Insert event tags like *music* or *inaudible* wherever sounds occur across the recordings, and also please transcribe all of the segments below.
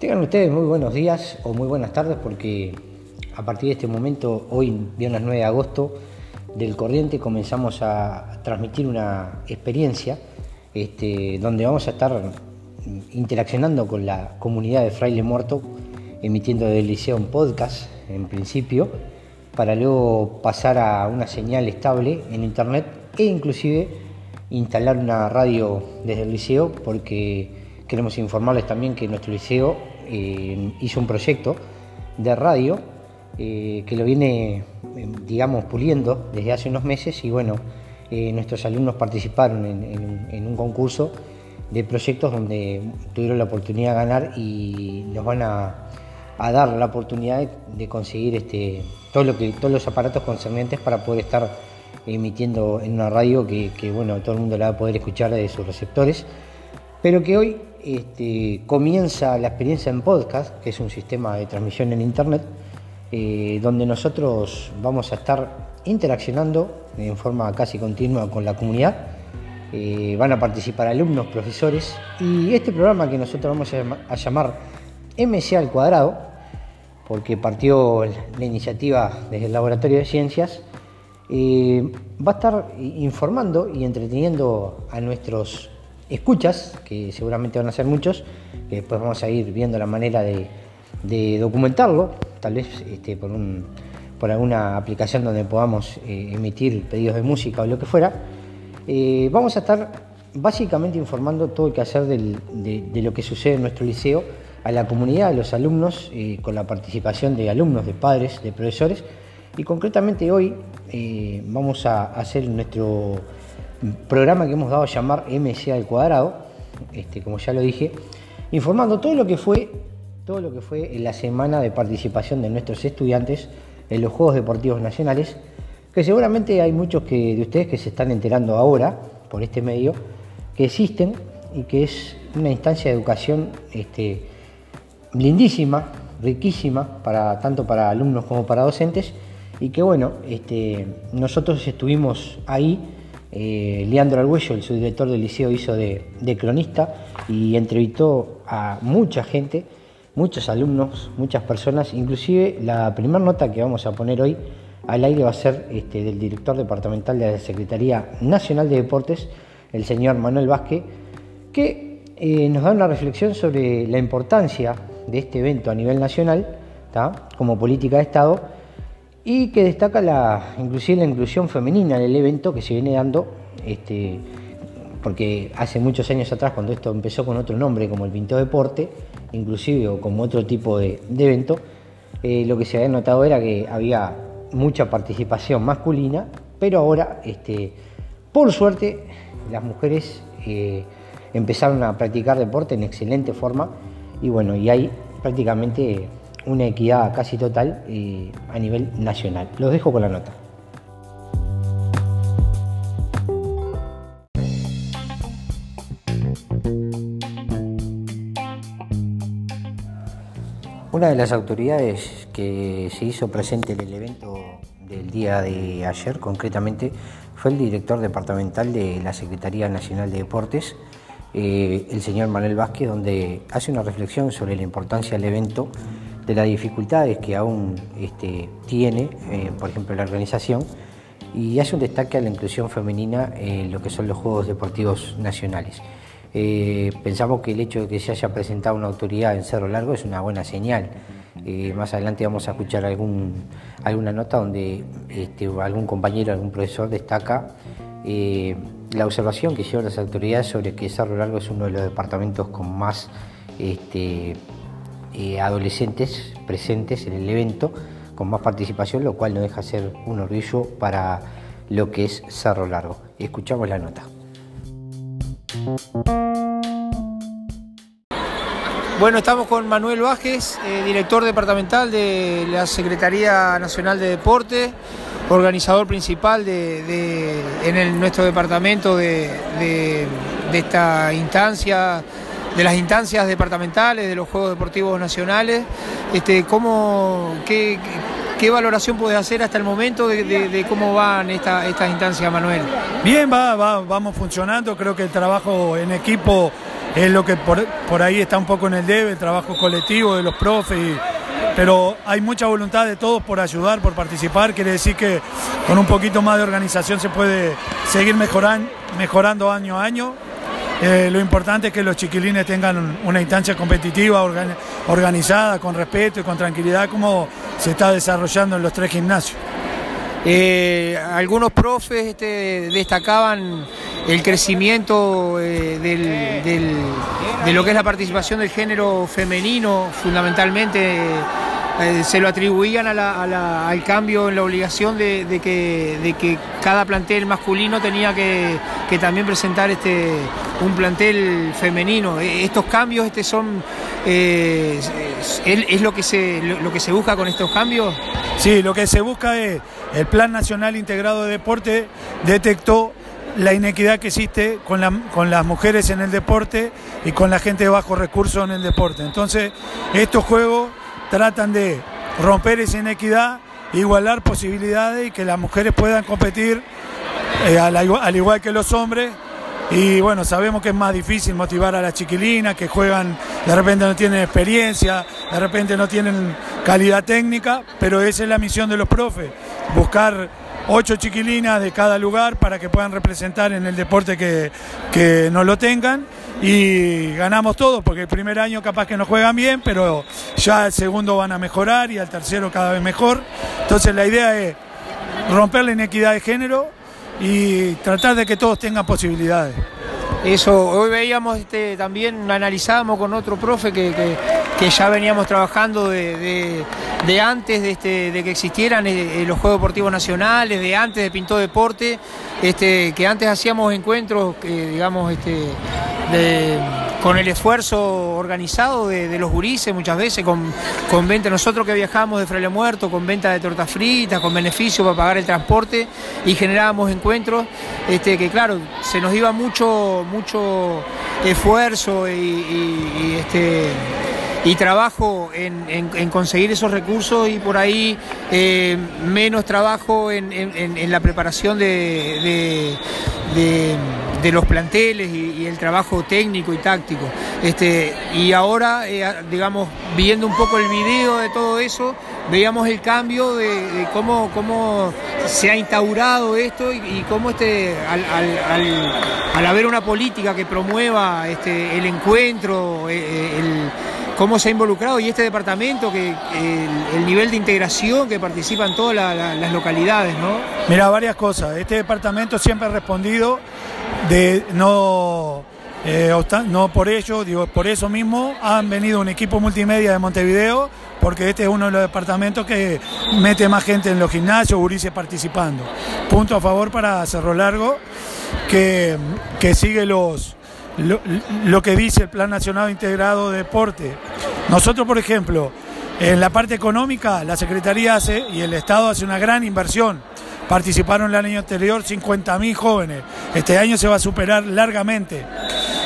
Tengan ustedes muy buenos días o muy buenas tardes porque a partir de este momento, hoy, viernes 9 de agosto, del Corriente comenzamos a transmitir una experiencia este, donde vamos a estar interaccionando con la comunidad de Fraile Muerto, emitiendo del liceo un podcast en principio, para luego pasar a una señal estable en internet e inclusive instalar una radio desde el liceo porque queremos informarles también que nuestro liceo eh, hizo un proyecto de radio eh, que lo viene, digamos, puliendo desde hace unos meses y bueno, eh, nuestros alumnos participaron en, un concurso de proyectos donde tuvieron la oportunidad de ganar y nos van a, dar la oportunidad de, conseguir este, todo lo que, todos los aparatos concernientes para poder estar emitiendo en una radio que, bueno, todo el mundo la va a poder escuchar de sus receptores, pero que hoy este, comienza la experiencia en podcast, que es un sistema de transmisión en Internet, eh, donde nosotros vamos a estar interaccionando en forma casi continua con la comunidad. Eh, van a participar alumnos, profesores y este programa que nosotros vamos a, llamar MC al cuadrado, porque partió la iniciativa desde el Laboratorio de Ciencias, eh, va a estar informando y entreteniendo a nuestros escuchas, que seguramente van a ser muchos, que después vamos a ir viendo la manera de, documentarlo, tal vez este, por alguna aplicación donde podamos eh, emitir pedidos de música o lo que fuera, eh, vamos a estar básicamente informando todo el quehacer del, de, lo que sucede en nuestro liceo a la comunidad, a los alumnos, eh, con la participación de alumnos, de padres, de profesores. Y concretamente hoy vamos a hacer nuestro programa que hemos dado a llamar MCA al cuadrado, este, como ya lo dije, informando todo lo que fue todo lo que fue la semana de participación de nuestros estudiantes en los Juegos Deportivos Nacionales, que seguramente hay muchos que, de ustedes que se están enterando ahora por este medio, que existen y que es una instancia de educación este, lindísima, riquísima, para, tanto para alumnos como para docentes, y que bueno, este, nosotros estuvimos ahí, eh, Leandro Arguello, el subdirector del liceo, hizo de cronista y entrevistó a mucha gente muchos alumnos, muchas personas, inclusive la primera nota que vamos a poner hoy al aire va a ser este, del director departamental de la Secretaría Nacional de Deportes, el señor Manuel Vázquez, que eh, nos da una reflexión sobre la importancia de este evento a nivel nacional, como política de Estado, y que destaca la, inclusive la inclusión femenina en el evento que se viene dando este, porque hace muchos años atrás, cuando esto empezó con otro nombre, como el Pinto Deporte, inclusive o como otro tipo de, evento, eh, lo que se había notado era que había mucha participación masculina, pero ahora, este, por suerte, las mujeres eh, empezaron a practicar deporte en excelente forma y bueno, y hay prácticamente una equidad casi total a nivel nacional. Los dejo con la nota. Una de las autoridades que se hizo presente en el evento del día de ayer, concretamente, fue el director departamental de la Secretaría Nacional de Deportes, eh, el señor Manuel Vázquez, donde hace una reflexión sobre la importancia del evento, de las dificultades que aún este, tiene, eh, por ejemplo, la organización, y hace un destaque a la inclusión femenina en lo que son los Juegos Deportivos Nacionales. Eh, pensamos que el hecho de que se haya presentado una autoridad en Cerro Largo es una buena señal. Eh, más adelante vamos a escuchar alguna nota donde este, algún compañero, algún profesor destaca la observación que hicieron las autoridades sobre que Cerro Largo es uno de los departamentos con más este, adolescentes presentes en el evento, con más participación, lo cual no deja ser un orgullo para lo que es Cerro Largo. Escuchamos la nota. Bueno, estamos con Manuel Vázquez, eh, director departamental de la Secretaría Nacional de Deporte, organizador principal de, en nuestro departamento de, esta instancia, de las instancias departamentales, de los Juegos Deportivos Nacionales. Este, ¿cómo, qué, valoración puedes hacer hasta el momento de, cómo van estas esta instancias, Manuel? Bien, va, vamos funcionando, creo que el trabajo en equipo es lo que por, ahí está un poco en el debe, el trabajo colectivo de los profes, pero hay mucha voluntad de todos por ayudar, por participar, quiere decir que con un poquito más de organización se puede seguir mejorando, mejorando año a año. Eh, lo importante es que los chiquilines tengan una instancia competitiva, organizada, con respeto y con tranquilidad, como se está desarrollando en los tres gimnasios. Eh, algunos profes este, destacaban el crecimiento eh, de lo que es la participación del género femenino, fundamentalmente eh, se lo atribuían al cambio en la obligación de, que, cada plantel masculino tenía que, también presentar este, un plantel femenino. E, estos cambios este son, es, lo, que se, lo que se busca con estos cambios. Sí, lo que se busca es el Plan Nacional Integrado de Deporte detectó la inequidad que existe con, las mujeres en el deporte y con la gente de bajo recursos en el deporte. Entonces, estos juegos tratan de romper esa inequidad, igualar posibilidades y que las mujeres puedan competir eh, al igual que los hombres. Y bueno, sabemos que es más difícil motivar a las chiquilinas que juegan, de repente no tienen experiencia, de repente no tienen calidad técnica, pero esa es la misión de los profes, buscar ocho chiquilinas de cada lugar para que puedan representar en el deporte que, que no lo tengan y ganamos todos, porque el primer año capaz que no juegan bien, pero ya el segundo van a mejorar y al tercero cada vez mejor. Entonces la idea es romper la inequidad de género y tratar de que todos tengan posibilidades. Eso, hoy veíamos este, también, analizábamos con otro profe que, ya veníamos trabajando de, antes de, este, de que existieran eh, los Juegos Deportivos Nacionales, de antes de Pintó Deporte, este, que antes hacíamos encuentros, digamos, este, con el esfuerzo organizado de, los gurises muchas veces, con, con, venta, nosotros que viajamos de Fraile Muerto, con venta de tortas fritas, con beneficio para pagar el transporte y generábamos encuentros, este, que claro, se nos iba mucho, mucho esfuerzo y, este, y trabajo en, conseguir esos recursos y por ahí eh, menos trabajo en, la preparación de de los planteles y, el trabajo técnico y táctico. Este, y ahora, eh, digamos, viendo un poco el video de todo eso, veíamos el cambio de, cómo, cómo se ha instaurado esto y, cómo este, al, haber una política que promueva este, el encuentro, eh, el cómo se ha involucrado y este departamento, que el, nivel de integración que participan todas las localidades, ¿no? Mira, varias cosas. Este departamento siempre ha respondido de no, eh, no por ello, digo, por eso mismo han venido un equipo multimedia de Montevideo, porque este es uno de los departamentos que mete más gente en los gimnasios, Urice participando. Punto a favor para Cerro Largo, que, que sigue los lo, que dice el Plan Nacional Integrado de Deporte. Nosotros, por ejemplo, en la parte económica, la Secretaría hace y el Estado hace una gran inversión. Participaron el año anterior 50.000 jóvenes. Este año se va a superar largamente.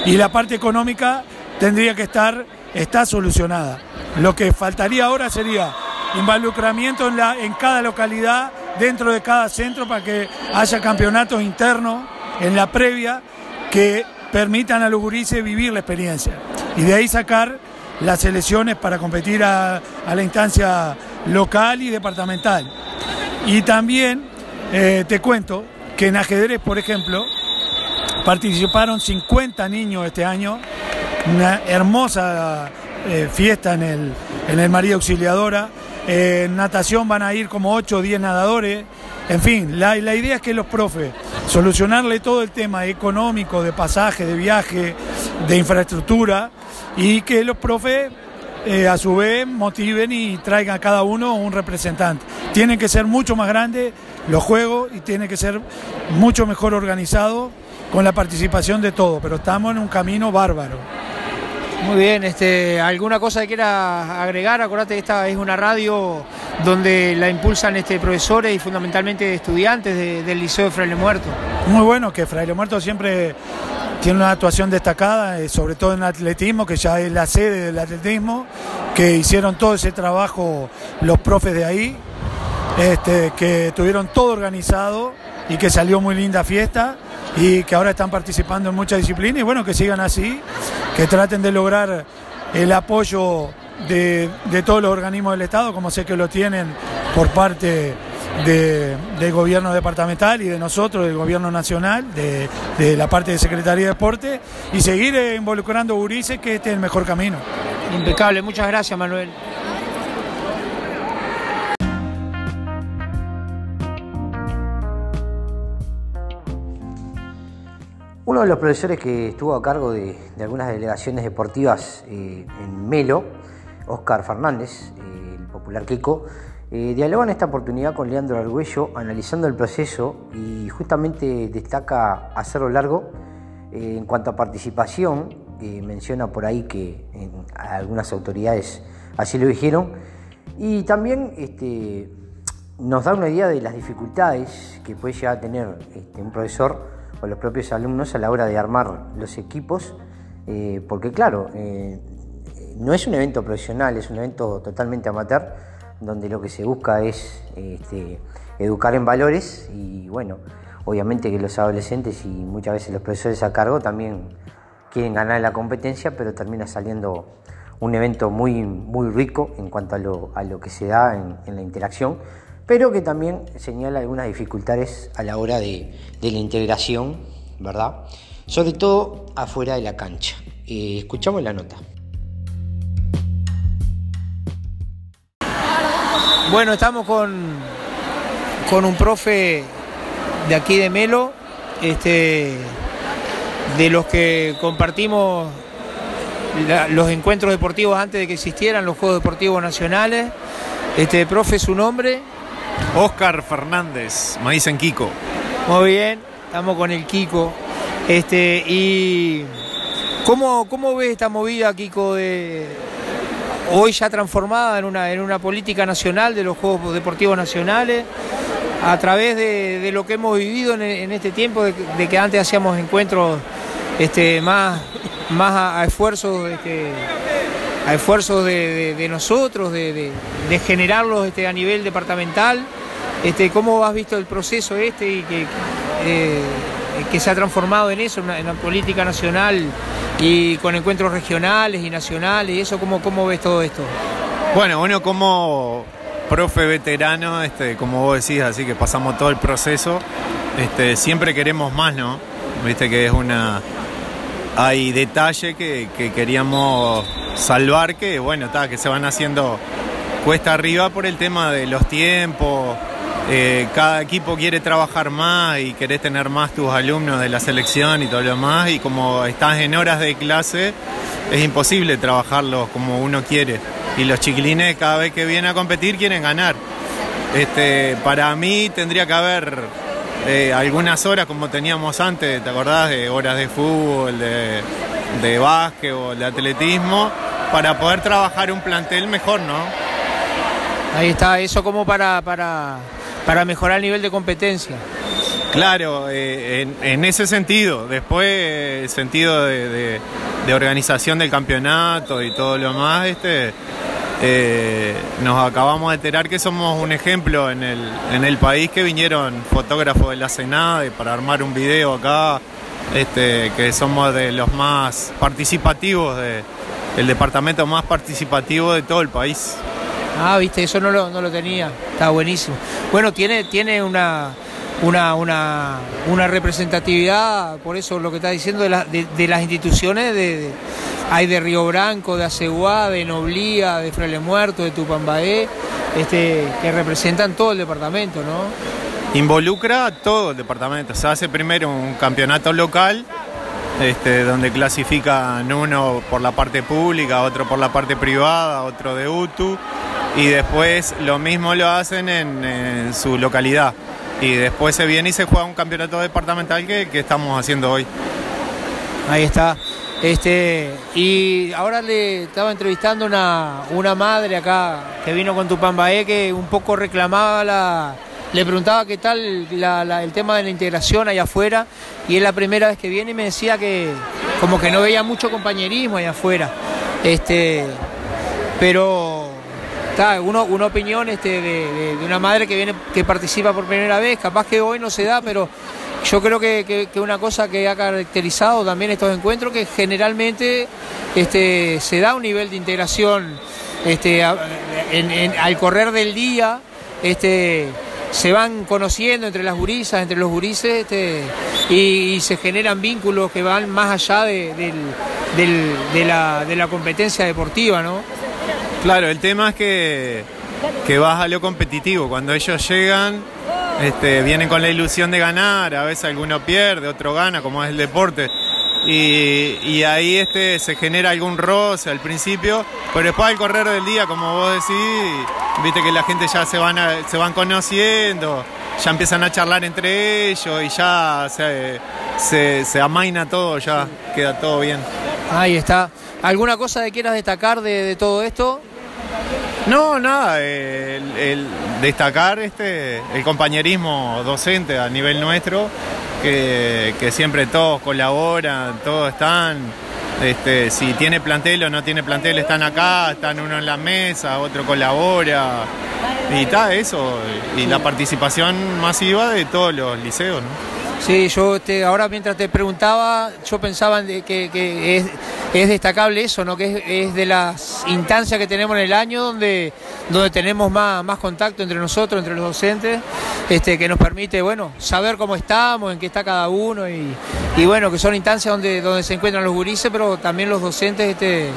Y la parte económica tendría que estar, está solucionada. Lo que faltaría ahora sería involucramiento en, la, en cada localidad, dentro de cada centro, para que haya campeonatos internos en la previa que permitan a los gurises vivir la experiencia y de ahí sacar las elecciones para competir a, la instancia local y departamental. Y también eh, te cuento que en ajedrez, por ejemplo, participaron 50 niños este año, una hermosa eh, fiesta en el, en el María Auxiliadora. En natación van a ir como 8 o 10 nadadores. En fin, la, idea es que los profes solucionarle todo el tema económico, de pasaje, de viaje, de infraestructura y que los profes eh, a su vez motiven y traigan a cada uno un representante. Tienen que ser mucho más grandes los juegos y tiene que ser mucho mejor organizado con la participación de todos, pero estamos en un camino bárbaro. Muy bien, este, ¿alguna cosa que quieras agregar? Acordate que esta es una radio donde la impulsan este, profesores y fundamentalmente estudiantes del Liceo de Fraile Muerto. Muy bueno, que Fraile Muerto siempre tiene una actuación destacada, eh, sobre todo en atletismo, que ya es la sede del atletismo, que hicieron todo ese trabajo los profes de ahí, este, que tuvieron todo organizado y que salió muy linda fiesta y que ahora están participando en muchas disciplinas y bueno, que sigan así, que traten de lograr el apoyo de, todos los organismos del Estado, como sé que lo tienen por parte del gobierno departamental y de nosotros, del gobierno nacional, de, la parte de Secretaría de Deporte, y seguir involucrando a Urice, que este es el mejor camino. Impecable, muchas gracias Manuel. Uno de los profesores que estuvo a cargo de, algunas delegaciones deportivas eh, en Melo, Oscar Fernández, eh, el popular Kiko, eh, dialogó en esta oportunidad con Leandro Argüello analizando el proceso y justamente destaca hacerlo largo en cuanto a participación. menciona por ahí que algunas autoridades así lo dijeron y también este, nos da una idea de las dificultades que puede llegar a tener este, un profesor los propios alumnos a la hora de armar los equipos, eh, porque claro, eh, no es un evento profesional, es un evento totalmente amateur, donde lo que se busca es este, educar en valores y bueno, obviamente que los adolescentes y muchas veces los profesores a cargo también quieren ganar la competencia, pero termina saliendo un evento muy, muy rico en cuanto a lo, a lo que se da en la interacción pero que también señala algunas dificultades a la hora de, la integración, ¿verdad? Sobre todo afuera de la cancha. Eh, escuchamos la nota. Bueno, estamos con, con un profe de aquí de Melo, este, de los que compartimos los encuentros deportivos antes de que existieran los Juegos Deportivos Nacionales. Este profe, su nombre. Oscar Fernández, me dicen Kiko. Muy bien, estamos con el Kiko. Este, y ¿cómo, cómo ves esta movida, Kiko, de hoy ya transformada en una, en una política nacional de los Juegos Deportivos Nacionales? a través de, lo que hemos vivido en, este tiempo, de, que antes hacíamos encuentros este, más, más a, esfuerzos este, a esfuerzos de, nosotros, de, generarlos este, a nivel departamental. Este, ¿Cómo has visto el proceso este y que, eh, que se ha transformado en eso, en una, política nacional y con encuentros regionales y nacionales? Y eso, ¿cómo, ¿Cómo ves todo esto? Bueno, bueno, como profe veterano, este, como vos decís, así que pasamos todo el proceso, siempre queremos más, ¿no? Viste que es una... Hay detalle que, que queríamos salvar que, bueno, está, que se van haciendo cuesta arriba por el tema de los tiempos. Eh, cada equipo quiere trabajar más y querés tener más tus alumnos de la selección y todo lo demás. Y como estás en horas de clase, es imposible trabajarlos como uno quiere. Y los chiquilines cada vez que vienen a competir quieren ganar. Este, para mí tendría que haber eh, algunas horas como teníamos antes, ¿te acordás? De horas de fútbol, de, de básquetbol, de atletismo, para poder trabajar un plantel mejor, ¿no? Ahí está, eso como para, para, para mejorar el nivel de competencia. Claro, eh, en, ese sentido. Después, el sentido de, organización del campeonato y todo lo más, este, eh, nos acabamos de enterar que somos un ejemplo en el, en el país que vinieron fotógrafos de la Senada para armar un video acá este, que somos de los más participativos, de, el departamento más participativo de todo el país. Ah, viste, eso no lo, no lo tenía, está buenísimo. Bueno, tiene, tiene una, una, una, una representatividad, por eso lo que está diciendo, de, las instituciones, de, hay de Río Branco, de Aceguá, de Noblía, de Fraile Muerto, de Tupambaé, este, que representan todo el departamento, ¿no? involucra todo el departamento. Se hace primero un campeonato local, este, donde clasifican uno por la parte pública, otro por la parte privada, otro de UTU, y después lo mismo lo hacen en, su localidad. Y después se viene y se juega un campeonato departamental que, estamos haciendo hoy. Ahí está. Este, y ahora le estaba entrevistando una, una madre acá que vino con Tupambaé que un poco reclamaba la, le preguntaba qué tal el tema de la integración allá afuera y es la primera vez que viene y me decía que como que no veía mucho compañerismo allá afuera. Este, pero está, uno, una opinión este, de, una madre que viene, que participa por primera vez, capaz que hoy no se da, pero yo creo que, una cosa que ha caracterizado también estos encuentros, que generalmente este, se da un nivel de integración este, al correr del día, este, se van conociendo entre las gurisas, entre los gurises, este, y, se generan vínculos que van más allá de, la, de la competencia deportiva, ¿no? Claro, el tema es que, que vas a lo competitivo. Cuando ellos llegan, este, vienen con la ilusión de ganar, a veces alguno pierde, otro gana, como es el deporte. Y, ahí este, se genera algún roce al principio, pero después al correr del día, como vos decís, viste que la gente ya se van, se van conociendo, ya empiezan a charlar entre ellos y ya se, se, amaina todo, ya queda todo bien. Ahí está. ¿Alguna cosa que quieras destacar de todo esto? No, nada, el, destacar este, el compañerismo docente a nivel nuestro, que, siempre todos colaboran, todos están, este, si tiene plantel o no tiene plantel están acá, están uno en la mesa, otro colabora, y está eso, y la participación masiva de todos los liceos. ¿no? Sí, yo ahora mientras te preguntaba, yo pensaba que, es, destacable eso, ¿no? que es, de las instancias que tenemos en el año donde, donde tenemos más, más contacto entre nosotros, entre los docentes, este, que nos permite bueno, saber cómo estamos, en qué está cada uno y, bueno, que son instancias donde, donde se encuentran los gurises, pero también los docentes este,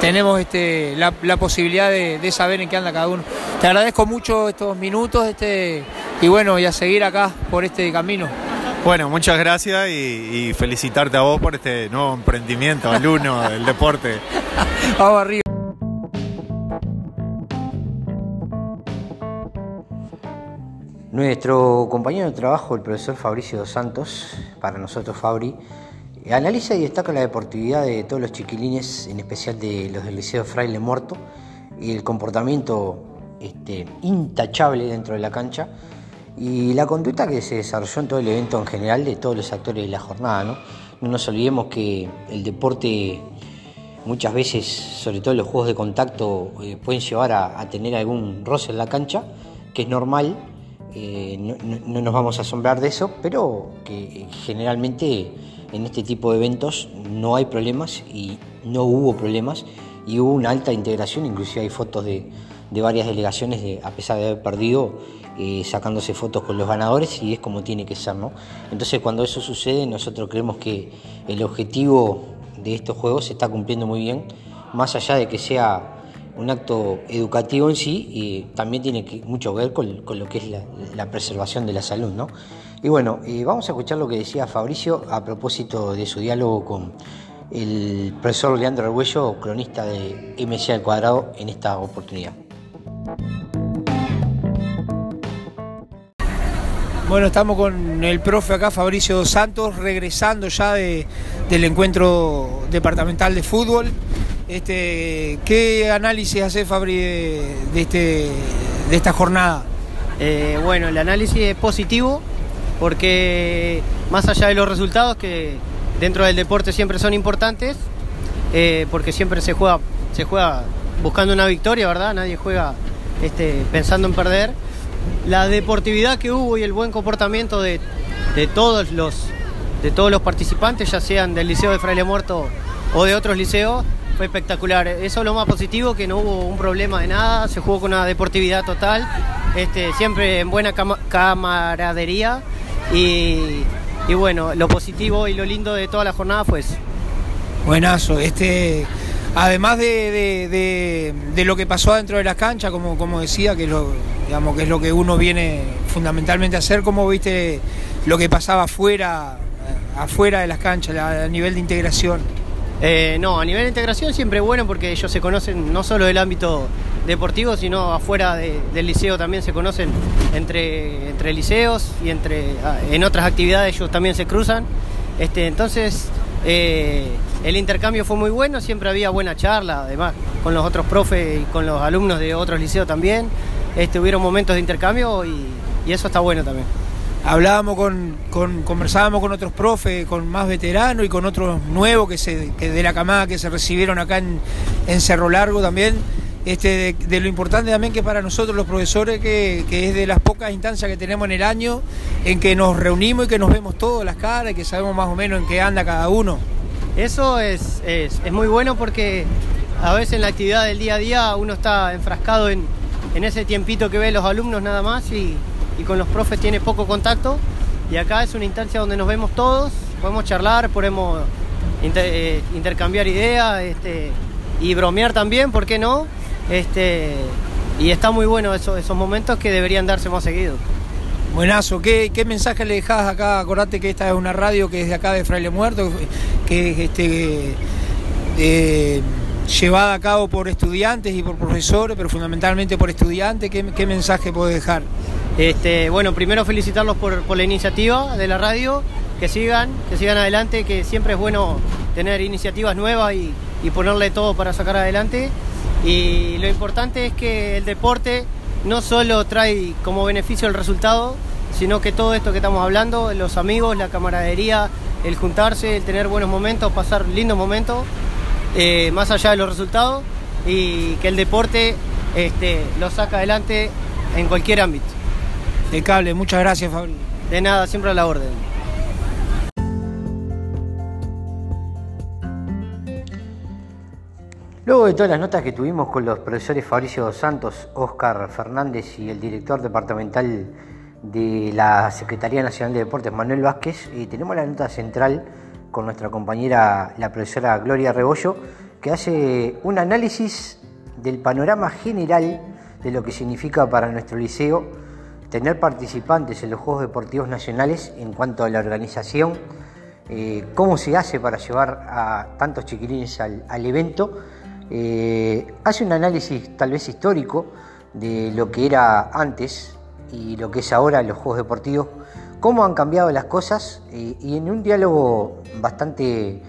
tenemos este, la, posibilidad de, saber en qué anda cada uno. Te agradezco mucho estos minutos este, y bueno, y a seguir acá por este camino. Bueno, muchas gracias y, felicitarte a vos por este nuevo emprendimiento, alumno del deporte. *laughs* Vamos arriba. Nuestro compañero de trabajo, el profesor Fabricio dos Santos, para nosotros Fabri, analiza y destaca la deportividad de todos los chiquilines, en especial de los del Liceo Fraile Muerto, y el comportamiento este, intachable dentro de la cancha y la conducta que se desarrolló en todo el evento en general de todos los actores de la jornada. No, no nos olvidemos que el deporte muchas veces, sobre todo los juegos de contacto, eh, pueden llevar a, tener algún roce en la cancha, que es normal, eh, no, nos vamos a asombrar de eso, pero que generalmente en este tipo de eventos no hay problemas y no hubo problemas y hubo una alta integración, inclusive hay fotos de, de varias delegaciones, de, a pesar de haber perdido, eh, sacándose fotos con los ganadores y es como tiene que ser, ¿no? Entonces cuando eso sucede nosotros creemos que el objetivo de estos juegos se está cumpliendo muy bien, más allá de que sea un acto educativo en sí, y también tiene mucho que ver con, lo que es la, preservación de la salud, ¿no? Y bueno, eh, vamos a escuchar lo que decía Fabricio a propósito de su diálogo con el profesor Leandro Arguello, cronista de MCA al cuadrado, en esta oportunidad. Bueno, estamos con el profe acá, Fabricio Santos, regresando ya del encuentro departamental de fútbol. Este, ¿Qué análisis hace Fabri de, este, de esta jornada? Eh, bueno, el análisis es positivo porque más allá de los resultados que dentro del deporte siempre son importantes, eh, porque siempre se juega, se juega buscando una victoria, ¿verdad? Nadie juega este, pensando en perder la deportividad que hubo y el buen comportamiento de, todos los de todos los participantes, ya sean del Liceo de Fraile Muerto o de otros liceos, fue espectacular. Eso es lo más positivo, que no hubo un problema de nada, se jugó con una deportividad total, este, siempre en buena camaradería y, bueno, lo positivo y lo lindo de toda la jornada fue eso. Buenazo, este además de, lo que pasó dentro de las canchas, como, como decía, que, lo, digamos, que es lo que uno viene fundamentalmente a hacer, ¿cómo viste lo que pasaba afuera, afuera de las canchas, a, nivel de integración? Eh, no, a nivel de integración siempre es bueno porque ellos se conocen no solo del ámbito deportivo, sino afuera del liceo también se conocen entre, entre liceos y entre ah, en otras actividades ellos también se cruzan. Este, entonces eh, el intercambio fue muy bueno, siempre había buena charla, además, con los otros profes y con los alumnos de otros liceos también. Este, hubieron momentos de intercambio y, eso está bueno también. Hablábamos con, conversábamos con otros profes, con más veteranos y con otros nuevos que, se, de la camada que se recibieron acá en, Cerro Largo también. este, de, lo importante también que para nosotros los profesores, que, es de las pocas instancias que tenemos en el año, en que nos reunimos y que nos vemos todas las caras y que sabemos más o menos en qué anda cada uno. Eso es, es, muy bueno porque a veces en la actividad del día a día uno está enfrascado en, ese tiempito que ve los alumnos nada más y, con los profes tiene poco contacto. Y acá es una instancia donde nos vemos todos, podemos charlar, podemos eh, intercambiar ideas este, y bromear también, ¿por qué no? Este, y está muy bueno eso, esos momentos que deberían darse más seguido. Buenazo, ¿Qué, ¿qué, mensaje le dejás acá? Acordate que esta es una radio que es de acá de Fraile Muerto, que es este, llevada a cabo por estudiantes y por profesores, pero fundamentalmente por estudiantes. ¿Qué, mensaje puede dejar? Este, bueno, primero felicitarlos por, la iniciativa de la radio, que sigan, que sigan adelante, que siempre es bueno tener iniciativas nuevas y ponerle todo para sacar adelante. Y lo importante es que el deporte no solo trae como beneficio el resultado, sino que todo esto que estamos hablando, los amigos, la camaradería, el juntarse, el tener buenos momentos, pasar lindos momentos, eh, más allá de los resultados, y que el deporte este, lo saca adelante en cualquier ámbito. De cable, muchas gracias Fabri. De nada, siempre a la orden. Luego de todas las notas que tuvimos con los profesores Fabricio Santos, Óscar Fernández y el director departamental de la Secretaría Nacional de Deportes, Manuel Vázquez, y tenemos la nota central con nuestra compañera, la profesora Gloria Rebollo, que hace un análisis del panorama general de lo que significa para nuestro liceo tener participantes en los Juegos Deportivos Nacionales en cuanto a la organización, eh, cómo se hace para llevar a tantos chiquilines al evento eh, hace un análisis tal vez histórico de lo que era antes y lo que es ahora los Juegos Deportivos, cómo han cambiado las cosas eh, y en un diálogo bastante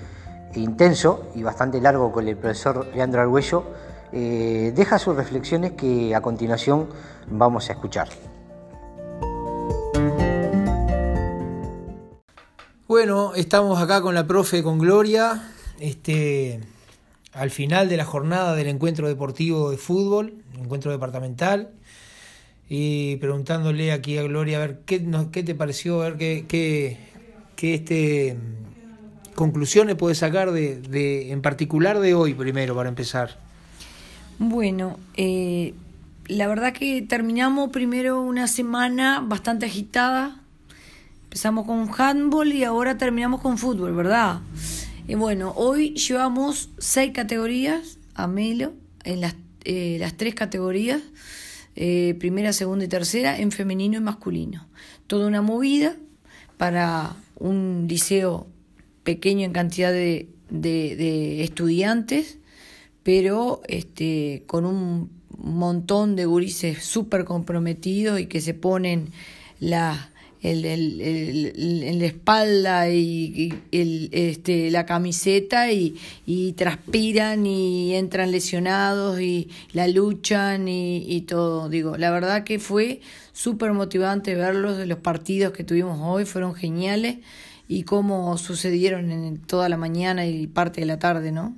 intenso y bastante largo con el profesor Leandro Argüello, eh, deja sus reflexiones que a continuación vamos a escuchar. Bueno, estamos acá con la profe, con Gloria. Este, al final de la jornada del encuentro deportivo de fútbol, encuentro departamental, y preguntándole aquí a Gloria a ver qué, qué te pareció, a ver qué, qué, qué este, conclusiones puedes sacar de, de, en particular de hoy primero, para empezar. Bueno, eh, la verdad que terminamos primero una semana bastante agitada. Empezamos con handball y ahora terminamos con fútbol, ¿verdad? Y bueno, hoy llevamos seis categorías a Melo, en las, eh, las tres categorías, eh, primera, segunda y tercera, en femenino y masculino. Toda una movida para un liceo pequeño en cantidad de, de, estudiantes, pero este, con un montón de gurises súper comprometidos y que se ponen la el, el, el, la espalda y, el, este, la camiseta y, y, transpiran y entran lesionados y la luchan y, y todo. Digo, la verdad que fue súper motivante verlos los partidos que tuvimos hoy, fueron geniales y cómo sucedieron en toda la mañana y parte de la tarde, ¿no?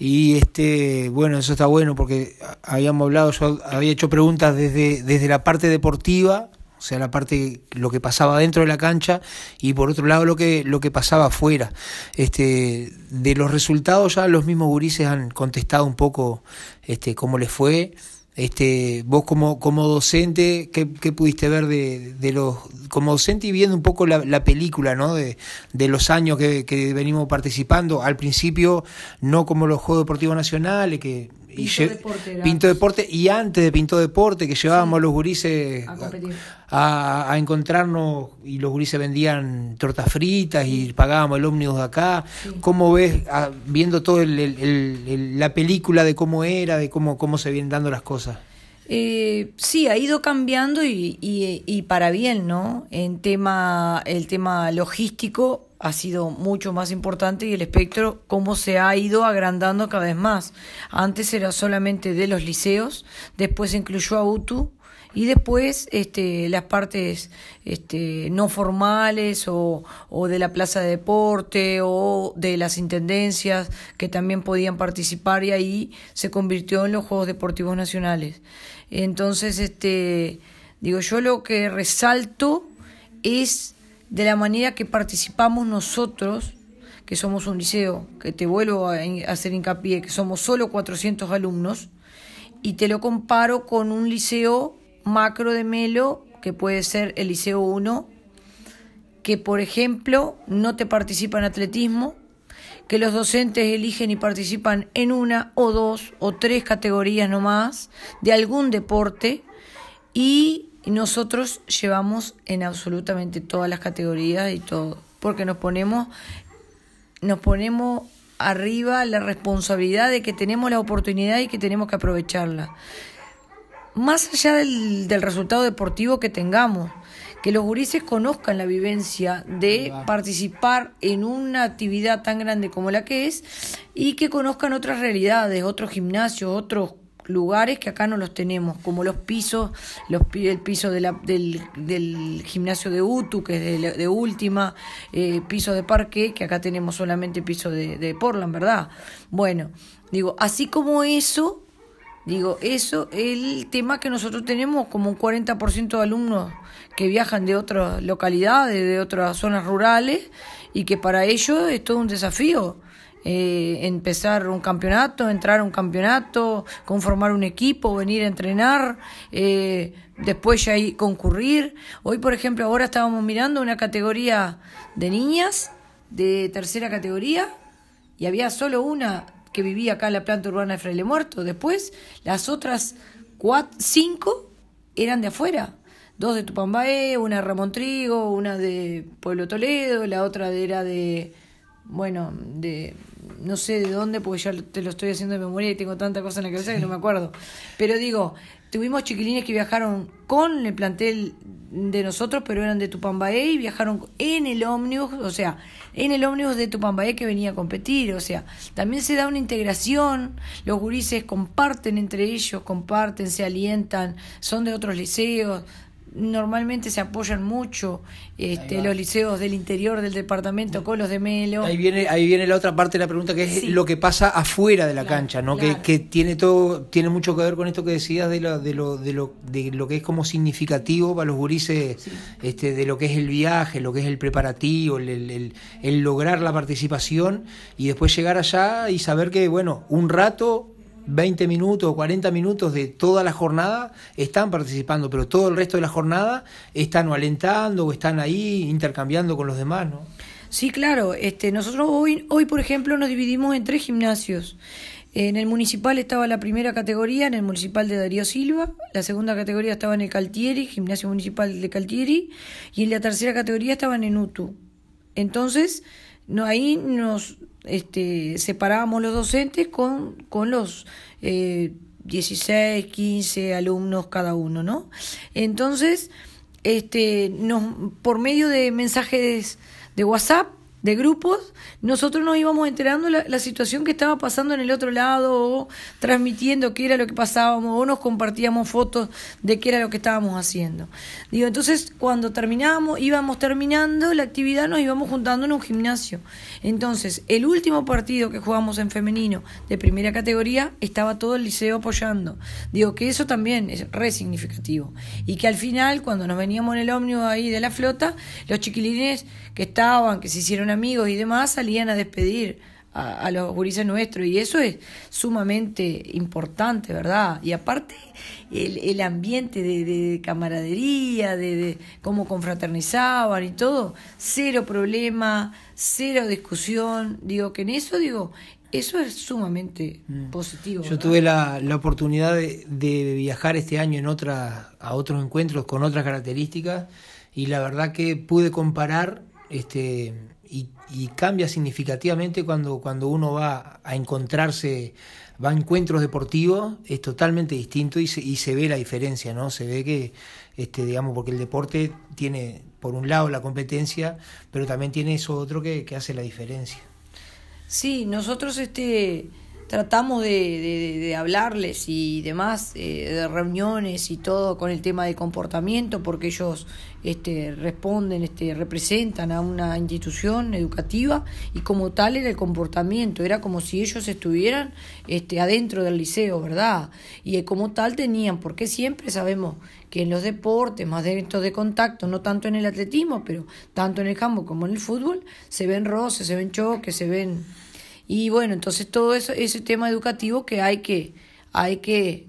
Y este, bueno, eso está bueno porque habíamos hablado, yo había hecho preguntas desde, desde la parte deportiva o sea, la parte, lo que pasaba dentro de la cancha y por otro lado lo que, lo que pasaba afuera. Este, de los resultados ya los mismos gurises han contestado un poco este, cómo les fue. Este, vos como, como docente, ¿qué, qué pudiste ver de, de, los, como docente y viendo un poco la, la película, ¿no? De, de los años que, que, venimos participando, al principio no como los Juegos Deportivos Nacionales, que Pinto, deporte, Pinto Deporte y antes de Pinto Deporte que llevábamos los gurises a, encontrarnos y los gurises vendían tortas fritas y pagábamos el ómnibus de acá. ¿Cómo ves, viendo todo la película de cómo era, de cómo, cómo se vienen dando las cosas? Eh, sí, ha ido cambiando y, y, y, para bien, ¿no? En tema, el tema logístico ha sido mucho más importante y el espectro cómo se ha ido agrandando cada vez más. Antes era solamente de los liceos, después incluyó a UTU y después este, las partes este, no formales o, o, de la plaza de deporte o de las intendencias que también podían participar y ahí se convirtió en los Juegos Deportivos Nacionales. Entonces, este, digo, yo lo que resalto es de la manera que participamos nosotros, que somos un liceo, que te vuelvo a hacer hincapié, que somos solo 400 alumnos, y te lo comparo con un liceo macro de Melo, que puede ser el Liceo 1, que por ejemplo no te participa en atletismo, que los docentes eligen y participan en una o dos o tres categorías nomás de algún deporte y nosotros llevamos en absolutamente todas las categorías y todo, porque nos ponemos nos ponemos arriba la responsabilidad de que tenemos la oportunidad y que tenemos que aprovecharla. Más allá del, del resultado deportivo que tengamos, que los gurises conozcan la vivencia de participar en una actividad tan grande como la que es y que conozcan otras realidades, otros gimnasios, otros lugares que acá no los tenemos, como los pisos, los, el piso de la, del, gimnasio de UTU, que es de, de última, eh, piso de parque, que acá tenemos solamente piso de, de Portland, ¿verdad? Bueno, digo, así como eso, digo, eso, el tema que nosotros tenemos como un 40% de alumnos que viajan de otras localidades, de otras zonas rurales, y que para ellos es todo un desafío eh, empezar un campeonato, entrar a un campeonato, conformar un equipo, venir a entrenar, eh, después ya ahí concurrir. Hoy, por ejemplo, ahora estábamos mirando una categoría de niñas de tercera categoría y había solo una que vivía acá en la planta urbana de Fraile Muerto. Después, las otras cuatro, cinco eran de afuera. Dos de Tupambaé, una de Ramón Trigo, una de Pueblo Toledo, la otra era de, bueno, de no sé de dónde, porque ya te lo estoy haciendo de memoria y tengo tanta cosa en la cabeza que no me acuerdo. Pero digo, tuvimos chiquilines que viajaron con el plantel de nosotros, pero eran de Tupambaé y viajaron en el ómnibus, o sea, en el ómnibus de Tupambaé que venía a competir, o sea, también se da una integración, los gurises comparten entre ellos, comparten, se alientan, son de otros liceos, normalmente se apoyan mucho este, los liceos del interior del departamento con los de Melo. Ahí viene, ahí viene la otra parte de la pregunta que es lo que pasa afuera de la cancha, ¿no? Que, que, tiene todo, tiene mucho que ver con esto que decías de lo, de lo, de lo, de lo que es como significativo para los gurises, este, de lo que es el viaje, lo que es el preparativo, el, el, el lograr la participación y después llegar allá y saber que, bueno, un rato 20 minutos o 40 minutos de toda la jornada están participando, pero todo el resto de la jornada están o alentando o están ahí intercambiando con los demás, ¿no? Sí, claro. Este, nosotros hoy, hoy, por ejemplo, nos dividimos en tres gimnasios. En el municipal estaba la primera categoría, en el municipal de Darío Silva, la segunda categoría estaba en el Caltieri, gimnasio municipal de Caltieri, y en la tercera categoría estaban en UTU. Entonces, no, ahí nos este, separábamos los docentes con, con los eh, 16, 15 alumnos cada uno, ¿no? Entonces, este, por medio de mensajes de WhatsApp, de grupos, nosotros nos íbamos enterando la, la situación que estaba pasando en el otro lado o transmitiendo qué era lo que pasábamos o nos compartíamos fotos de qué era lo que estábamos haciendo. Digo, entonces cuando terminábamos, íbamos terminando la actividad, nos íbamos juntando en un gimnasio. Entonces, el último partido que jugamos en femenino de primera categoría estaba todo el liceo apoyando. Digo que eso también es re significativo. Y que al final, cuando nos veníamos en el ómnibus ahí de la flota, los chiquilines que estaban, que se hicieron amigos y demás, salían a despedir a, a, los gurises nuestros y eso es sumamente importante, ¿verdad? Y aparte el, el ambiente de, de camaradería, de, de, cómo confraternizaban y todo, cero problema, cero discusión, digo que en eso, digo, eso es sumamente mm. positivo. Yo ¿verdad? tuve la, la oportunidad de, de, viajar este año en otra, a otros encuentros con otras características y la verdad que pude comparar este y, y, cambia significativamente cuando, cuando uno va a encontrarse, va a encuentros deportivos, es totalmente distinto y se, y se ve la diferencia, ¿no? Se ve que, este, digamos, porque el deporte tiene, por un lado, la competencia, pero también tiene eso otro que, que hace la diferencia. Sí, nosotros, este, tratamos de, hablarles y demás, eh, de reuniones y todo con el tema de comportamiento, porque ellos este, responden, este, representan a una institución educativa y como tal era el comportamiento, era como si ellos estuvieran este, adentro del liceo, ¿verdad? Y como tal tenían, porque siempre sabemos que en los deportes, más de eventos de contacto, no tanto en el atletismo, pero tanto en el campo como en el fútbol, se ven roces, se ven choques, se ven y bueno, entonces todo eso, ese tema educativo que hay que, hay que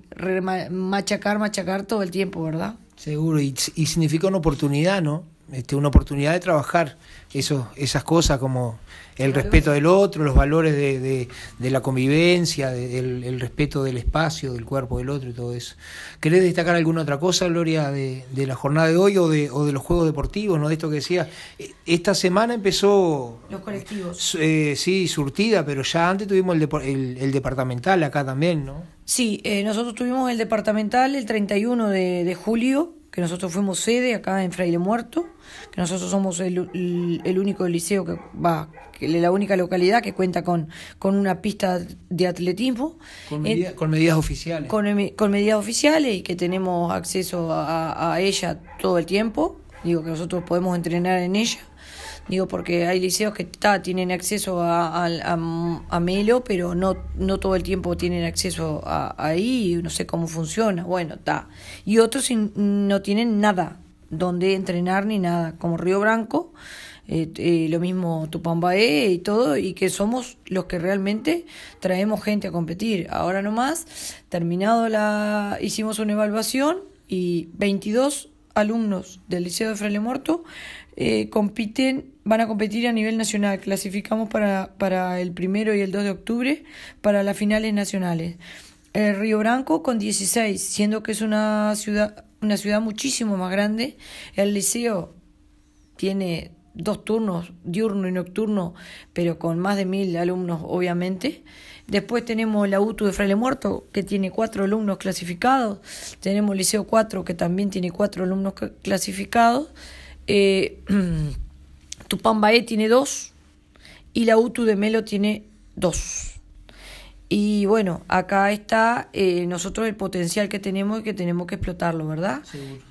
machacar, machacar todo el tiempo, ¿verdad? Seguro, y, y significa una oportunidad, ¿no? Este, una oportunidad de trabajar eso, esas cosas como el respeto del otro, los valores de, de, la convivencia, el, respeto del espacio, del cuerpo del otro y todo eso. ¿Querés destacar alguna otra cosa, Gloria, de, la jornada de hoy o de, o de los Juegos Deportivos, no de esto que decía? E, esta semana empezó... Los colectivos. Eh, sí, surtida, pero ya antes tuvimos el, el, departamental acá también, ¿no? Sí, eh, nosotros tuvimos el departamental el 31 de, de julio que nosotros fuimos sede acá en Fraile Muerto, que nosotros somos el, el, único liceo que va, que la única localidad que cuenta con, con una pista de atletismo. Con, con medidas oficiales. Con, con, medidas oficiales y que tenemos acceso a, a ella todo el tiempo. Digo que nosotros podemos entrenar en ella. Digo, porque hay liceos que está tienen acceso a, a, Melo, pero no, no todo el tiempo tienen acceso a, ahí, no sé cómo funciona. Bueno, está. Y otros no tienen nada donde entrenar ni nada, como Río Branco, eh, eh, lo mismo Tupambaé y todo, y que somos los que realmente traemos gente a competir. Ahora nomás, terminado la, hicimos una evaluación y 22 alumnos del Liceo de Fraile Muerto eh, compiten, van a competir a nivel nacional. Clasificamos para, para el primero y el 2 de octubre para las finales nacionales. El Río Branco con 16, siendo que es una ciudad, una ciudad muchísimo más grande. El liceo tiene dos turnos, diurno y nocturno, pero con más de mil alumnos, obviamente. Después tenemos la UTU de Fraile Muerto, que tiene cuatro alumnos clasificados. Tenemos Liceo 4, que también tiene cuatro alumnos clasificados. Eh, *clears throat* Tupambaé tiene dos y la UTU de Melo tiene dos. Y bueno, acá está eh, nosotros el potencial que tenemos y que tenemos que explotarlo, ¿verdad?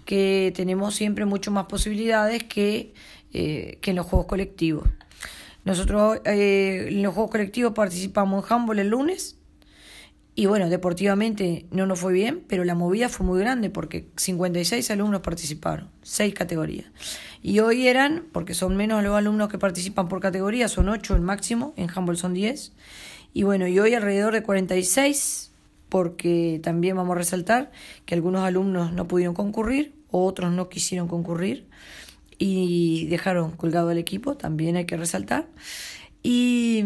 Que tenemos siempre mucho más posibilidades que, eh, que en los juegos colectivos. Nosotros eh, en los juegos colectivos participamos en handball el lunes y bueno, deportivamente no nos fue bien, pero la movida fue muy grande porque 56 alumnos participaron, 6 categorías. Y hoy eran, porque son menos los alumnos que participan por categoría, son 8 el máximo, en handball son 10. Y bueno, y hoy alrededor de 46, porque también vamos a resaltar que algunos alumnos no pudieron concurrir, otros no quisieron concurrir y dejaron colgado el equipo, también hay que resaltar. Y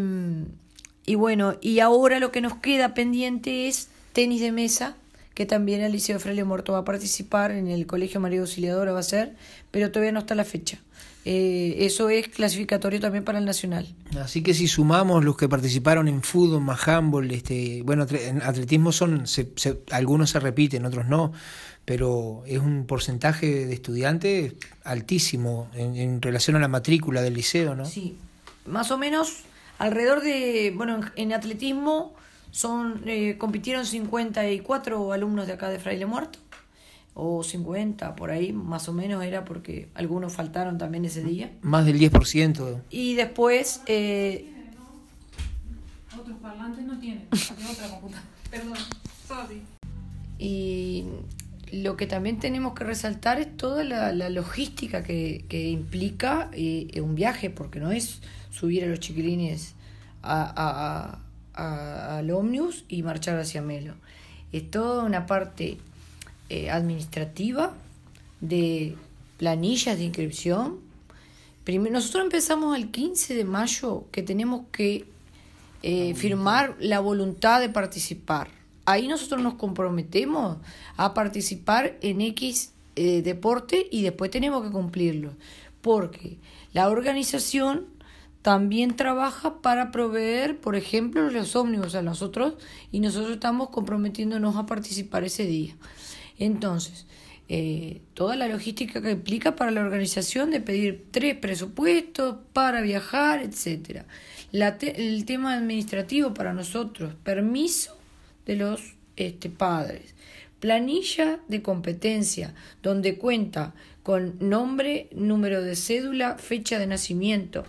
y bueno, y ahora lo que nos queda pendiente es tenis de mesa, que también el Liceo Fraile Morto va a participar, en el Colegio María Auxiliadora va a ser, pero todavía no está la fecha. Eh, eso es clasificatorio también para el nacional. Así que si sumamos los que participaron en fútbol, más handball, este, bueno, en atletismo son, algunos se repiten, otros no, pero es un porcentaje de estudiantes altísimo en, en relación a la matrícula del liceo, ¿no? Sí, más o menos Alrededor de, bueno, en, atletismo son eh, compitieron 54 alumnos de acá de Fraile Muerto, o 50, por ahí más o menos era porque algunos faltaron también ese día. Más del 10%. Y después... Eh, Otros parlantes no tienen, *laughs* otra computadora. Perdón, sorry. Y lo que también tenemos que resaltar es toda la, logística que, que implica eh, un viaje, porque no es subir a los chiquilines a, a, al ómnibus y marchar hacia Melo. Es toda una parte eh, administrativa de planillas de inscripción. Primero, nosotros empezamos el 15 de mayo que tenemos que eh, firmar la voluntad de participar. Ahí nosotros nos comprometemos a participar en X eh, deporte y después tenemos que cumplirlo. Porque la organización también trabaja para proveer, por ejemplo, los ómnibus a nosotros y nosotros estamos comprometiéndonos a participar ese día. Entonces, eh, toda la logística que implica para la organización de pedir tres presupuestos para viajar, etcétera. La el tema administrativo para nosotros, permiso de los este, padres, planilla de competencia, donde cuenta con nombre, número de cédula, fecha de nacimiento,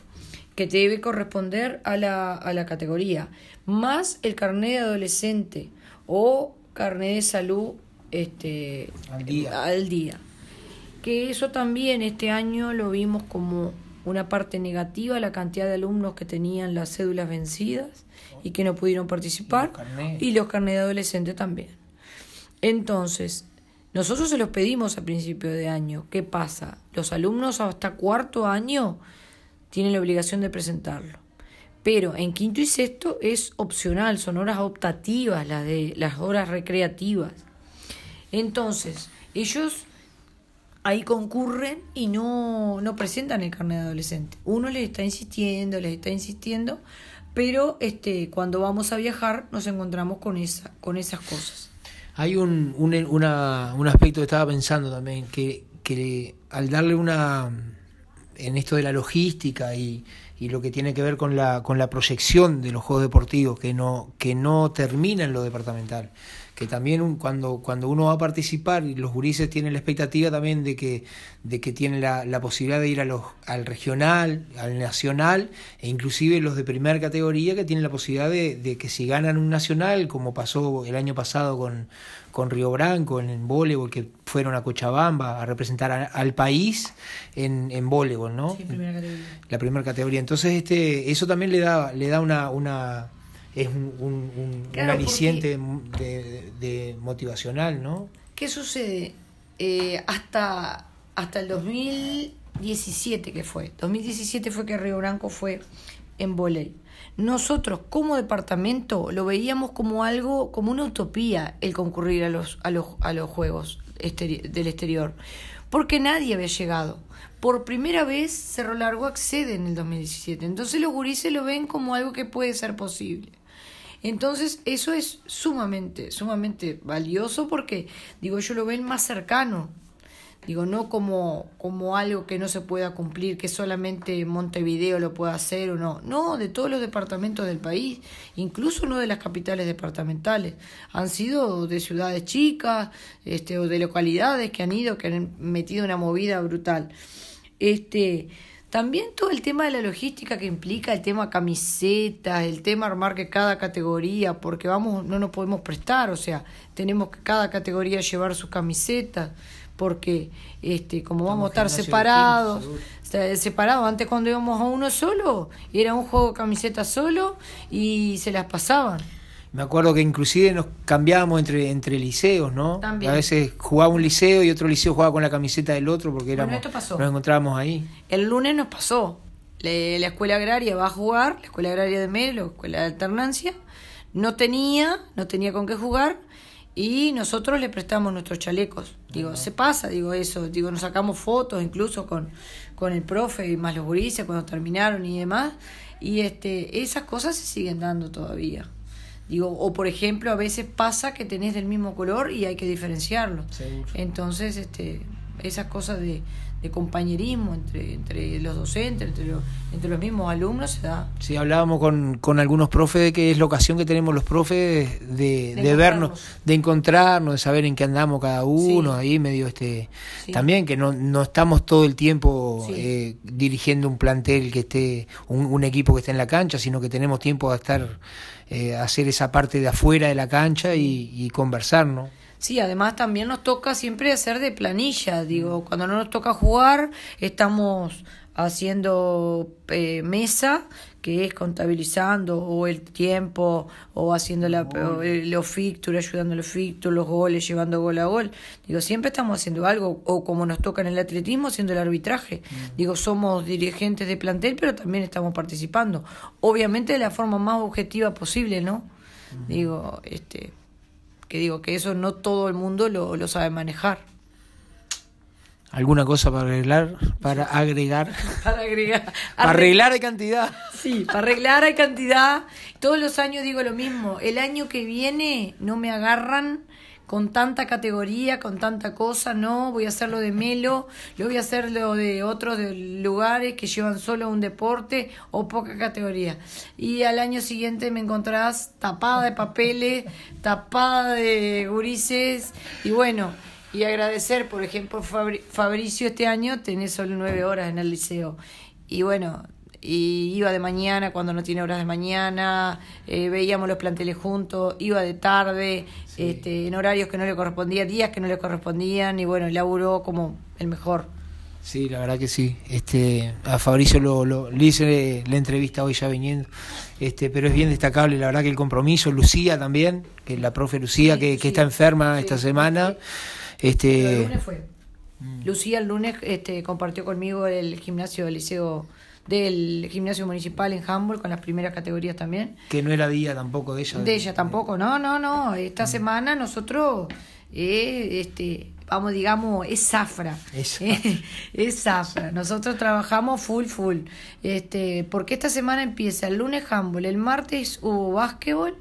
que debe corresponder a la, a la categoría, más el carnet de adolescente o carnet de salud este, al día. al día. Que eso también este año lo vimos como una parte negativa, la cantidad de alumnos que tenían las cédulas vencidas y que no pudieron participar, y los carnet, de adolescentes también. Entonces, nosotros se los pedimos a principio de año. ¿Qué pasa? Los alumnos hasta cuarto año tienen la obligación de presentarlo. Pero en quinto y sexto es opcional, son horas optativas las de las horas recreativas. Entonces, ellos ahí concurren y no, no presentan el carnet de adolescente. Uno les está insistiendo, les está insistiendo, pero este, cuando vamos a viajar nos encontramos con, esa, con esas cosas. Hay un, un, una, un aspecto que estaba pensando también, que, que al darle una, en esto de la logística y, y lo que tiene que ver con la, con la proyección de los juegos deportivos, que no, que no termina en lo departamental que también cuando, cuando uno va a participar y los gurises tienen la expectativa también de que, de que tienen la, la posibilidad de ir a los, al regional, al nacional, e inclusive los de primera categoría que tienen la posibilidad de, de que si ganan un nacional, como pasó el año pasado con, con Río Branco en, en voleibol, que fueron a Cochabamba a representar al país en, en voleibol, ¿no? Sí, primera categoría. La primera categoría. Entonces, este, eso también le da, le da una, una es un, un, Claro, aliciente de, de motivacional, ¿no? ¿Qué sucede? Eh, hasta, hasta el 2017 que fue. 2017 fue que Río Branco fue en volei. Nosotros como departamento lo veíamos como algo, como una utopía el concurrir a los, a los, a los Juegos exteri- del exterior, porque nadie había llegado. Por primera vez Cerro Largo accede en el 2017, entonces los gurises lo ven como algo que puede ser posible. Entonces, eso es sumamente, sumamente valioso porque, digo, yo lo ven más cercano. Digo, no como, como algo que no se pueda cumplir, que solamente Montevideo lo pueda hacer o no. No, de todos los departamentos del país, incluso no de las capitales departamentales. Han sido de ciudades chicas este, o de localidades que han ido, que han metido una movida brutal. Este, también todo el tema de la logística que implica el tema camisetas, el tema armar que cada categoría, porque vamos, no nos podemos prestar, o sea, tenemos que cada categoría llevar sus camisetas, porque este, como vamos a estar separados, separados, antes cuando íbamos a uno solo, era un juego de camisetas solo y se las pasaban. Me acuerdo que inclusive nos cambiábamos entre, entre liceos, ¿no? También. A veces jugaba un liceo y otro liceo jugaba con la camiseta del otro porque Bueno, éramos, esto pasó. nos encontrábamos ahí. El lunes nos pasó. La escuela agraria va a jugar, la escuela agraria de Melo, escuela de alternancia, no tenía, no tenía con qué jugar y nosotros le prestamos nuestros chalecos. Digo, se pasa, digo eso, digo, nos sacamos fotos incluso con, con el profe y más los gurises cuando terminaron y demás. Y este, esas cosas se siguen dando todavía. Digo, o por ejemplo, a veces pasa que tenés del mismo color y hay que diferenciarlo. Seguro. Entonces, este, esas cosas de, de compañerismo entre, entre los docentes, entre, los entre los mismos alumnos, se da. Sí, hablábamos con, con algunos profes de que es la ocasión que tenemos los profes de, de, De vernos, de encontrarnos, de saber en qué andamos cada uno, Sí. ahí medio este Sí. también que no, no estamos todo el tiempo Sí. eh, dirigiendo un plantel que esté, un, un equipo que esté en la cancha, sino que tenemos tiempo a estar, eh, hacer esa parte de afuera de la cancha y, y conversar, ¿no? Sí, además también nos toca siempre hacer de planilla. Digo, cuando no nos toca jugar, estamos haciendo eh, mesa, que es contabilizando o el tiempo, o haciendo la, o, los fixtures, ayudando a los fixtures, los goles, llevando gol a gol. Digo, siempre estamos haciendo algo, o como nos toca en el atletismo, haciendo el arbitraje. Digo, somos dirigentes de plantel, pero también estamos participando. Obviamente de la forma más objetiva posible, ¿no? Digo, este que digo que eso no todo el mundo lo, lo sabe manejar. ¿Alguna cosa para arreglar, para agregar? *laughs* Para agregar. *laughs* Para arreglar de cantidad. Sí, para arreglar hay cantidad. Todos los años digo lo mismo. El año que viene no me agarran con tanta categoría, con tanta cosa, no, voy a hacerlo de Melo, yo voy a hacerlo de otros de lugares que llevan solo un deporte o poca categoría. Y al año siguiente me encontrás tapada de papeles, tapada de gurises, y bueno, y agradecer, por ejemplo, Fabricio este año tenés solo nueve horas en el liceo. Y bueno, y iba de mañana cuando no tiene horas de mañana, eh, veíamos los planteles juntos, iba de tarde, este, en horarios que no le correspondían, días que no le correspondían, y bueno, laburó como el mejor. Sí, la verdad que sí. Este, a Fabricio lo, lo, le hice la entrevista hoy ya viniendo, este, pero es bien destacable, la verdad que el compromiso, Lucía también, que la profe Lucía que, que está enferma esta semana. Este, el lunes fue. Mm. Lucía el lunes este, compartió conmigo el gimnasio del liceo del gimnasio municipal en Humboldt con las primeras categorías también. Que no era día tampoco de ella. De ella tampoco, no, no, no. Esta mm. semana nosotros, eh, este, vamos, digamos, es zafra. Es, *laughs* es zafra. Nosotros trabajamos full, full. Este, porque esta semana empieza el lunes Humboldt, el martes hubo básquetbol,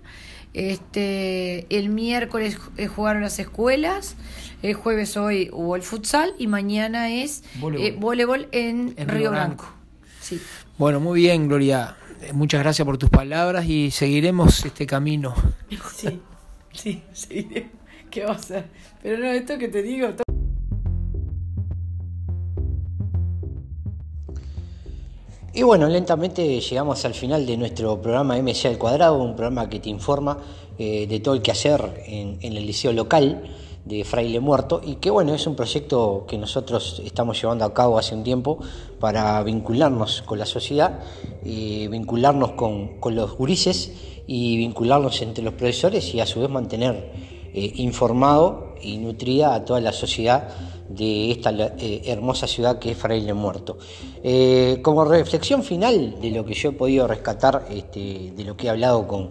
este, el miércoles jugaron las escuelas. El jueves hoy hubo el futsal y mañana es voleibol, eh, en, Río, Bueno, muy bien, Gloria. Muchas gracias por tus palabras y seguiremos este camino. *laughs* Sí, sí, seguiremos. ¿Qué va a ser? Pero no, esto que te digo. Y bueno, lentamente llegamos al final de nuestro programa MC al cuadrado, un programa que te informa eh, de todo el que hacer en el liceo local de Fraile Muerto y que bueno, es un proyecto que nosotros estamos llevando a cabo hace un tiempo para vincularnos con la sociedad, y vincularnos con, los gurises y vincularnos entre los profesores y a su vez mantener eh, informado y nutrida a toda la sociedad de esta eh, hermosa ciudad que es Fraile Muerto. Eh, como reflexión final de lo que yo he podido rescatar, este, de lo que he hablado con,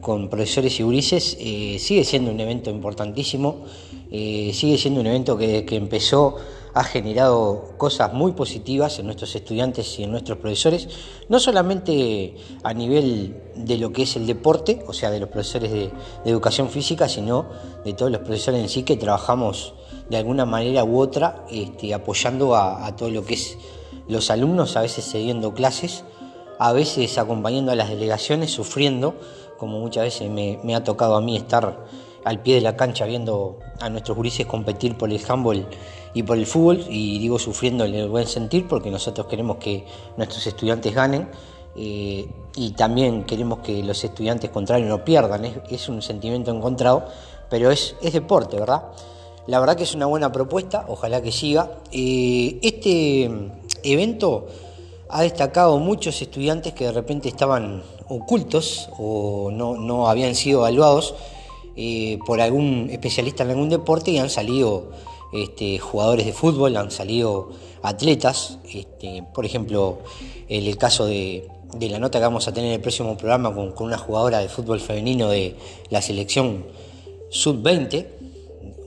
con profesores y gurises, sigue siendo un evento importantísimo eh, sigue siendo un evento que, que empezó ha generado cosas muy positivas en nuestros estudiantes y en nuestros profesores, no solamente a nivel de lo que es el deporte, o sea, de los profesores de, educación física, sino de todos los profesores en sí que trabajamos de alguna manera u otra este, apoyando a, todo lo que es los alumnos, a veces cediendo clases, a veces acompañando a las delegaciones, sufriendo, como muchas veces me ha tocado a mí estar al pie de la cancha viendo a nuestros gurises competir por el handball y por el fútbol, y digo sufriendo en el buen sentir porque nosotros queremos que nuestros estudiantes ganen eh, y también queremos que los estudiantes contrarios no pierdan, es, un sentimiento encontrado, pero es, es, deporte, ¿verdad? La verdad que es una buena propuesta, ojalá que siga. Eh, este evento ha destacado muchos estudiantes que de repente estaban ocultos o no, no habían sido evaluados eh, por algún especialista en algún deporte y han salido este, jugadores de fútbol, han salido atletas, este, por ejemplo, el, el caso de, la nota que vamos a tener en el próximo programa con, una jugadora de fútbol femenino de la selección sub-20,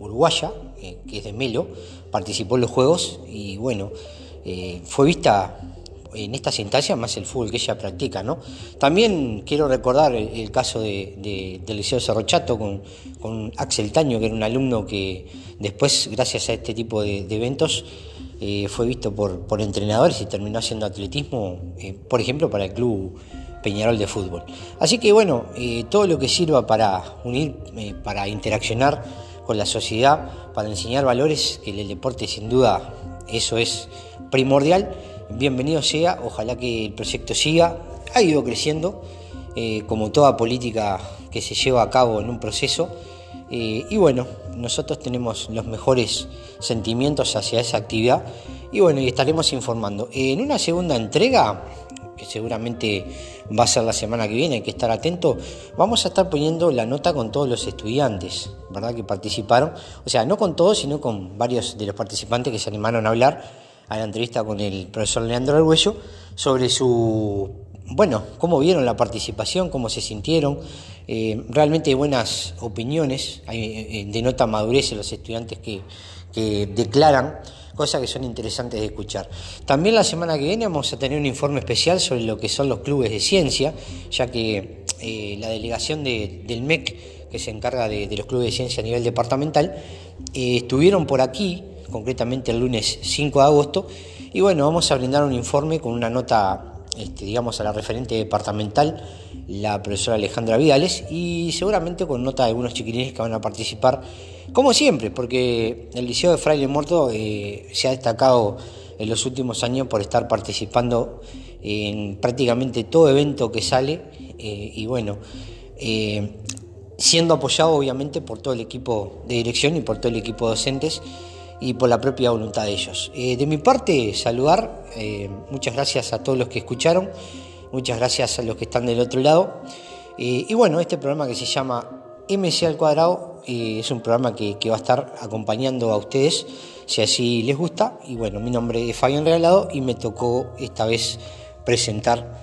uruguaya, eh, que es de Melo, participó en los Juegos y bueno, eh, fue vista en estas instancias más el fútbol que ella practica. ¿no? También quiero recordar el, caso de, del Liceo con, con, Axel Taño, que era un alumno que después, gracias a este tipo de, eventos, eh, fue visto por, por, entrenadores y terminó haciendo atletismo, por ejemplo, para el club Peñarol de fútbol. Así que bueno, todo lo que sirva para unir, para interaccionar con la sociedad, para enseñar valores, que el deporte sin duda eso es primordial. Bienvenido sea, ojalá que el proyecto siga, ha ido creciendo, eh, como toda política que se lleva a cabo en un proceso, eh, y bueno, nosotros tenemos los mejores sentimientos hacia esa actividad, y bueno, y estaremos informando. En una segunda entrega, que seguramente va a ser la semana que viene, hay que estar atento, vamos a estar poniendo la nota con todos los estudiantes, Que participaron, o sea, no con todos, sino con varios de los participantes que se animaron a hablar a la entrevista con el profesor Leandro Arguello sobre su, bueno, cómo vieron la participación, cómo se sintieron. Eh, realmente buenas opiniones, hay, eh, denota madurez en los estudiantes que, que declaran cosas que son interesantes de escuchar. También la semana que viene vamos a tener un informe especial sobre lo que son los clubes de ciencia, ya que eh, la delegación del MEC que se encarga de, los clubes de ciencia a nivel departamental, eh, estuvieron por aquí, concretamente el lunes 5 de agosto, y bueno, vamos a brindar un informe con una nota, este, digamos, a la referente departamental, la profesora Alejandra Vidales, y seguramente con nota de algunos chiquilines que van a participar, como siempre, porque el Liceo de Fraile Muerto eh, se ha destacado en los últimos años por estar participando en prácticamente todo evento que sale eh, y bueno, eh, siendo apoyado obviamente por todo el equipo de dirección y por todo el equipo de docentes y por la propia voluntad de ellos. Eh, de mi parte, saludar, muchas gracias a todos los que escucharon, muchas gracias a los que están del otro lado. y bueno, este programa que se llama MC al cuadrado es un programa que, que va a estar acompañando a ustedes si así les gusta. Y bueno, mi nombre es Fabián Regalado y me tocó esta vez presentar